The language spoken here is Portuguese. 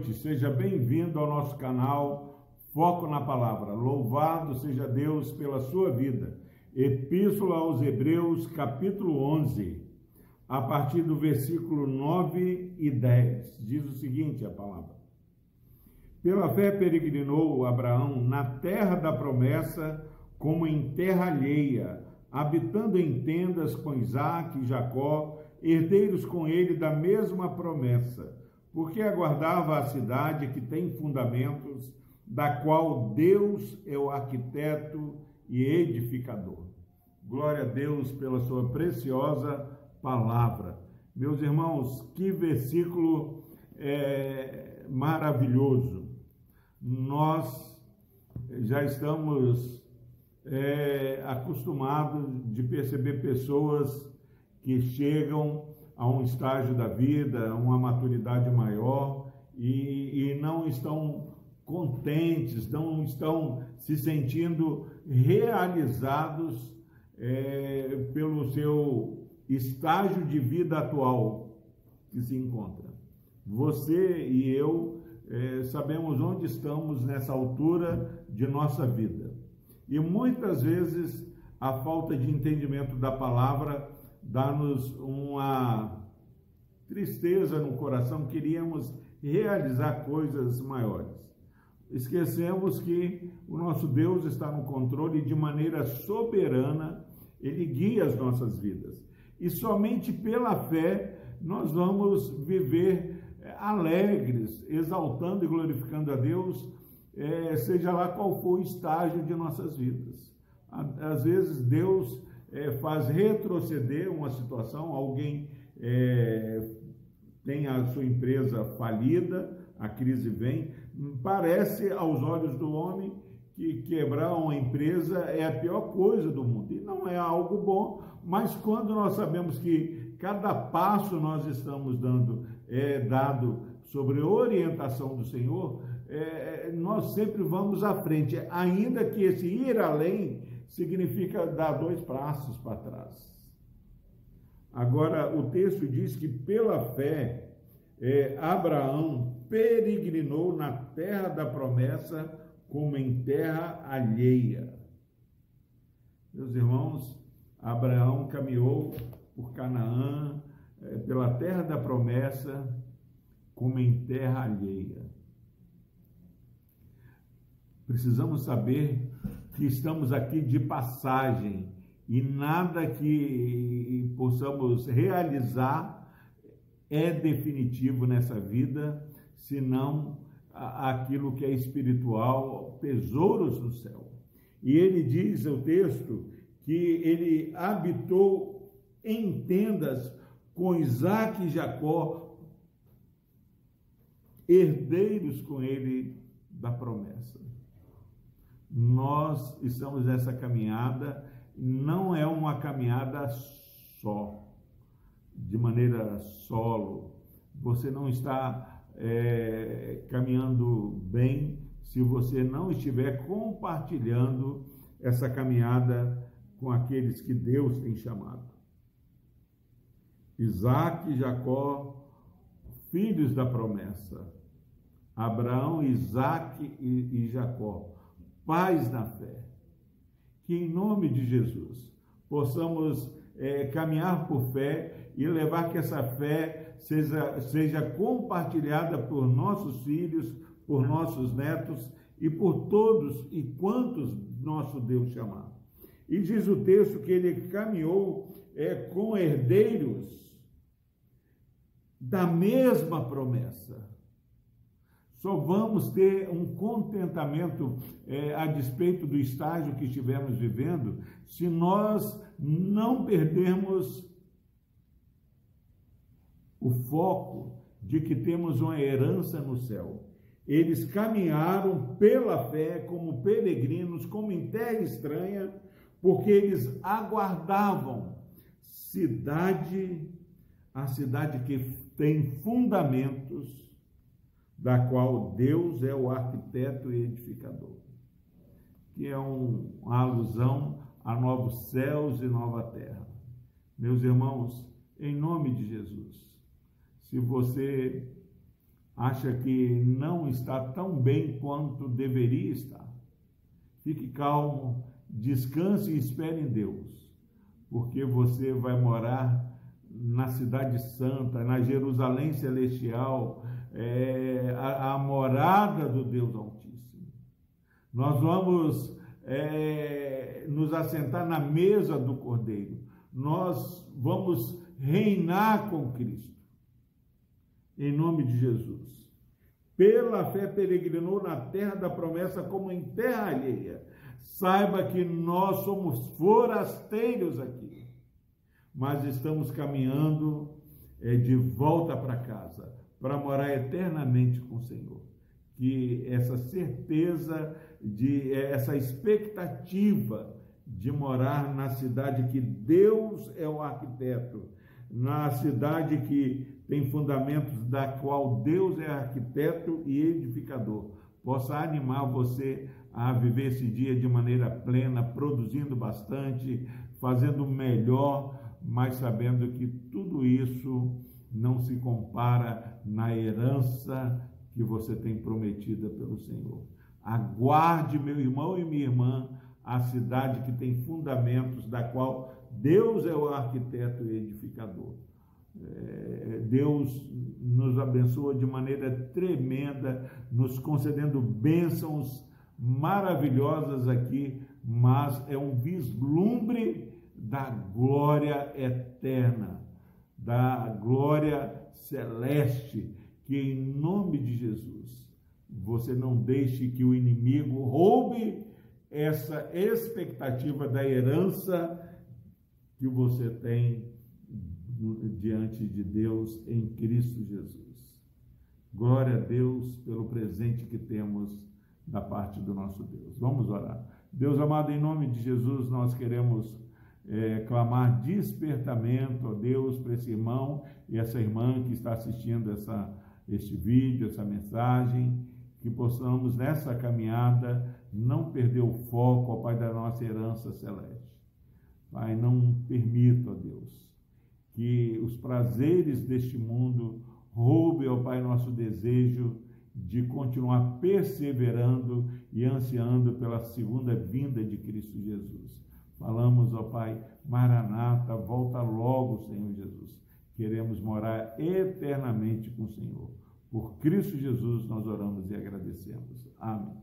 noite, seja bem-vindo ao nosso canal Foco na Palavra. Louvado seja Deus pela sua vida. Epístola aos Hebreus, capítulo 11, a partir do versículo 9 e 10. Diz o seguinte: a palavra. Pela fé peregrinou Abraão na terra da promessa, como em terra alheia, habitando em tendas com Isaac e Jacó, herdeiros com ele da mesma promessa porque aguardava a cidade que tem fundamentos, da qual Deus é o arquiteto e edificador. Glória a Deus pela sua preciosa palavra. Meus irmãos, que versículo é, maravilhoso. Nós já estamos é, acostumados de perceber pessoas que chegam a um estágio da vida, a uma maturidade maior e, e não estão contentes, não estão se sentindo realizados é, pelo seu estágio de vida atual que se encontra. Você e eu é, sabemos onde estamos nessa altura de nossa vida. E muitas vezes a falta de entendimento da palavra dá-nos uma tristeza no coração, queríamos realizar coisas maiores. Esquecemos que o nosso Deus está no controle e de maneira soberana ele guia as nossas vidas. E somente pela fé nós vamos viver eh, alegres, exaltando e glorificando a Deus, é, seja lá qual for o estágio de nossas vidas. Às vezes Deus é, faz retroceder uma situação, alguém é, tem a sua empresa falida, a crise vem, parece aos olhos do homem que quebrar uma empresa é a pior coisa do mundo. E não é algo bom, mas quando nós sabemos que cada passo nós estamos dando é dado sobre orientação do Senhor, é, nós sempre vamos à frente, ainda que esse ir além significa dar dois passos para trás. Agora, o texto diz que pela fé, é, Abraão peregrinou na terra da promessa como em terra alheia. Meus irmãos, Abraão caminhou por Canaã, é, pela terra da promessa, como em terra alheia. Precisamos saber que estamos aqui de passagem e nada que possamos realizar é definitivo nessa vida, senão aquilo que é espiritual, tesouros no céu. E ele diz, o texto, que ele habitou em tendas com Isaac e Jacó, herdeiros com ele da promessa. Nós estamos nessa caminhada, não é uma caminhada só de maneira solo. Você não está é, caminhando bem se você não estiver compartilhando essa caminhada com aqueles que Deus tem chamado. Isaac e Jacó, filhos da promessa. Abraão, Isaac e, e Jacó, pais na fé. Que em nome de Jesus possamos é, caminhar por fé e levar que essa fé seja, seja compartilhada por nossos filhos, por nossos netos e por todos e quantos nosso Deus chamar. E diz o texto que ele caminhou é, com herdeiros da mesma promessa. Só vamos ter um contentamento é, a despeito do estágio que estivermos vivendo se nós não perdermos o foco de que temos uma herança no céu. Eles caminharam pela fé como peregrinos, como em terra estranha, porque eles aguardavam cidade, a cidade que tem fundamentos da qual Deus é o arquiteto e edificador, que é um, uma alusão a novos céus e nova terra. Meus irmãos, em nome de Jesus, se você acha que não está tão bem quanto deveria estar. Fique calmo, descanse e espere em Deus, porque você vai morar na Cidade Santa, na Jerusalém Celestial, é, a, a, morada do Deus Altíssimo. Nós vamos é, nos assentar na mesa do Cordeiro. Nós vamos reinar com Cristo. Em nome de Jesus. Pela fé peregrinou na terra da promessa como em terra alheia. Saiba que nós somos forasteiros aqui, mas estamos caminhando é, de volta para casa, para morar eternamente com o Senhor. Que essa certeza, de é, essa expectativa de morar na cidade que Deus é o arquiteto, na cidade que tem fundamentos da qual Deus é arquiteto e edificador, possa animar você a viver esse dia de maneira plena, produzindo bastante, fazendo melhor, mas sabendo que tudo isso não se compara na herança que você tem prometida pelo Senhor. Aguarde, meu irmão e minha irmã, a cidade que tem fundamentos, da qual Deus é o arquiteto e edificador. É, Deus nos abençoa de maneira tremenda, nos concedendo bênçãos maravilhosas aqui, mas é um vislumbre da glória eterna, da glória celeste, que em nome de Jesus você não deixe que o inimigo roube essa expectativa da herança que você tem diante de Deus em Cristo Jesus. Glória a Deus pelo presente que temos da parte do nosso Deus. Vamos orar. Deus amado, em nome de Jesus, nós queremos é, clamar despertamento a Deus para esse irmão e essa irmã que está assistindo essa, este vídeo, essa mensagem, que possamos nessa caminhada não perder o foco, ó Pai, da nossa herança celeste. Pai, não permita, ó Deus, que os prazeres deste mundo roubem, ó Pai, nosso desejo de continuar perseverando e ansiando pela segunda vinda de Cristo Jesus. Falamos, ó Pai, Maranata, volta logo, Senhor Jesus. Queremos morar eternamente com o Senhor. Por Cristo Jesus nós oramos e agradecemos. Amém.